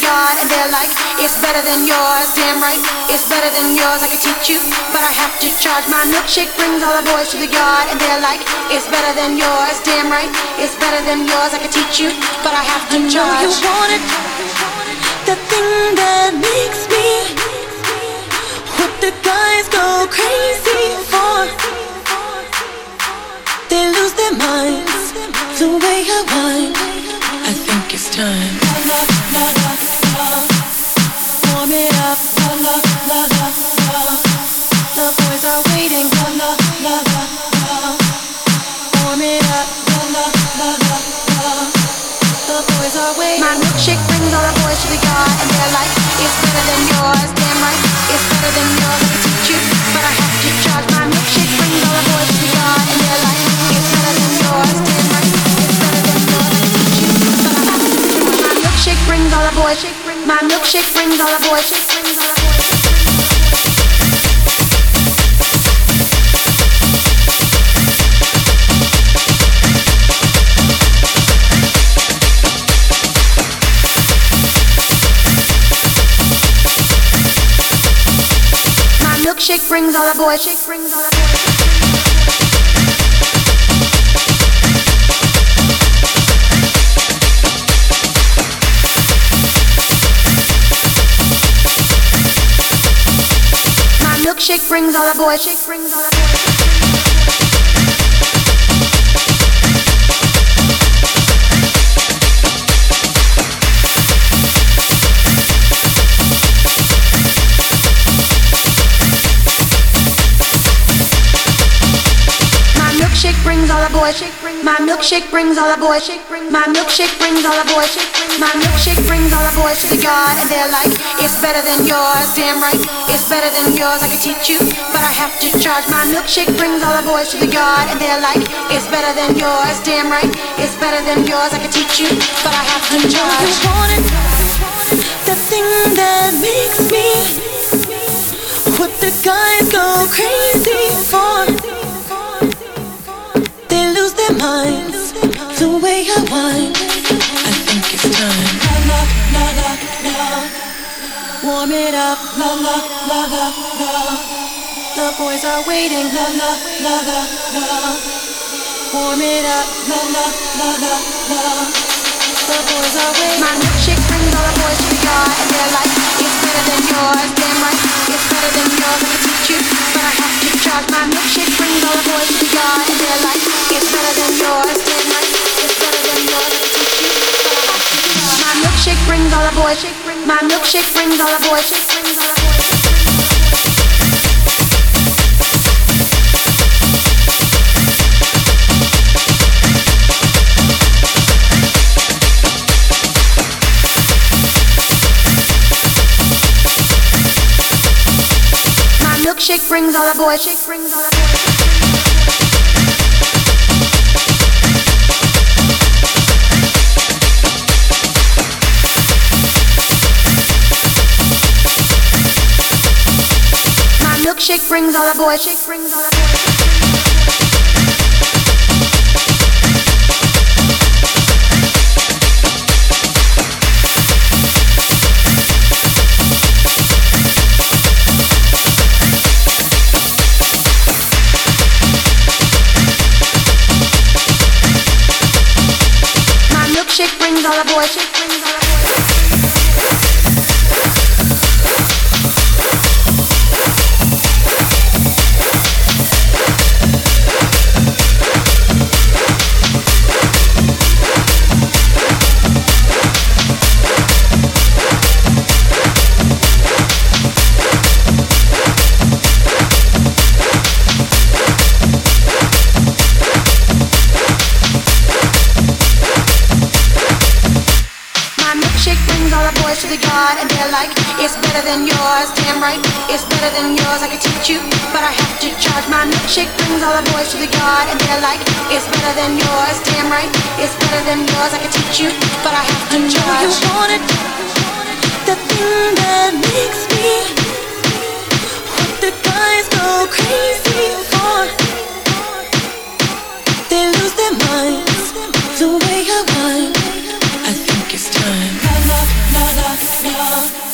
boys to the yard and they're like, it's better than yours. Damn right, it's better than yours. I can teach you, but I have to charge. My milkshake brings all the boys to the yard and they're like, it's better than yours. Damn right, it's better than yours. I can teach you, but I have to charge. I know you want it, the thing that makes me. What the guys go crazy for. They lose their minds the way I whine. I think it's time. Better than yours. Damn right, it's better than My milkshake brings all the boys. My milkshake brings all the boys. Milkshake brings all the boys. Shake brings all the boys. Brings all the boys. My milkshake brings all the boys. My milkshake brings all the boys. My milkshake brings all the boys to the yard, and they're like, it's better than yours. Damn right, it's better than yours. I can teach you, but I have to charge. My milkshake brings all the boys to the yard, and they're like, it's better than yours. Damn right, it's better than yours. I can teach you, but I have to you charge. want it, the thing that makes me. What the guys go crazy for. Minds the way I whine. I think it's time. Warm it up. The boys are waiting. Warm it up. The boys are waiting. My milkshake brings all the boys to the yard, and they're like, it's better than yours. Damn right, it's better than yours. I can teach you, but I have to charge. My My milkshake brings all the boys. My milkshake. Brings all the boys. Milkshake brings all the boys. Brings all the boys. Brings all the boys. Brings My milkshake brings all the boys to the yard, and they're like, it's better than yours. Damn right, it's better than yours. I can teach you, but I have to charge. My milkshake brings all the boys to the yard, and they're like, it's better than yours. Damn right, it's better than yours. I can teach you, but I have to I know you charge. want it, the thing that makes me. What the guys go crazy love.